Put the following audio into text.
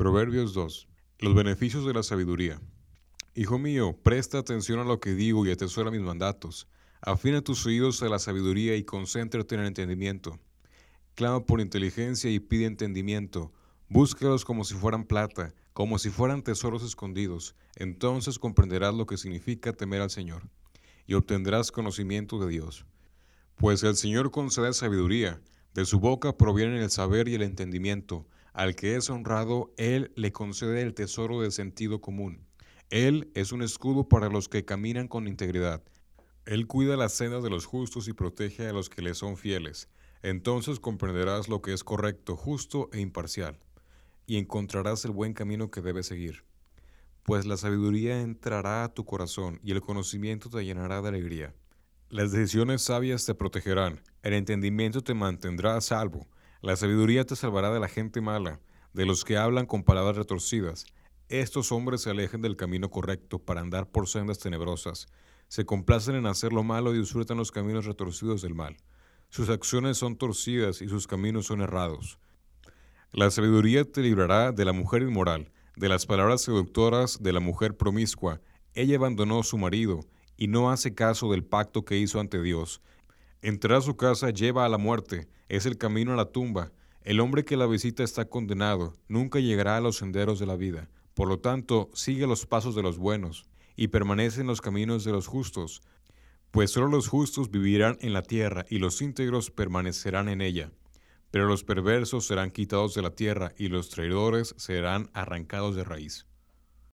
Proverbios 2. Los beneficios de la sabiduría. Hijo mío, presta atención a lo que digo y atesora mis mandatos. Afina tus oídos a la sabiduría y concéntrate en el entendimiento. Clama por inteligencia y pide entendimiento. Búscalos como si fueran plata, como si fueran tesoros escondidos. Entonces comprenderás lo que significa temer al Señor y obtendrás conocimiento de Dios. Pues el Señor concede sabiduría, de su boca provienen el saber y el entendimiento. Al que es honrado, Él le concede el tesoro del sentido común. Él es un escudo para los que caminan con integridad. Él cuida las sendas de los justos y protege a los que le son fieles. Entonces comprenderás lo que es correcto, justo e imparcial, y encontrarás el buen camino que debes seguir. Pues la sabiduría entrará a tu corazón y el conocimiento te llenará de alegría. Las decisiones sabias te protegerán, el entendimiento te mantendrá a salvo, la sabiduría te salvará de la gente mala, de los que hablan con palabras retorcidas. Estos hombres se alejen del camino correcto para andar por sendas tenebrosas, se complacen en hacer lo malo y disfrutan los caminos retorcidos del mal. Sus acciones son torcidas y sus caminos son errados. La sabiduría te librará de la mujer inmoral, de las palabras seductoras de la mujer promiscua. Ella abandonó a su marido y no hace caso del pacto que hizo ante Dios. Entrar a su casa lleva a la muerte, es el camino a la tumba. El hombre que la visita está condenado, nunca llegará a los senderos de la vida. Por lo tanto, sigue los pasos de los buenos y permanece en los caminos de los justos, pues solo los justos vivirán en la tierra y los íntegros permanecerán en ella. Pero los perversos serán quitados de la tierra y los traidores serán arrancados de raíz.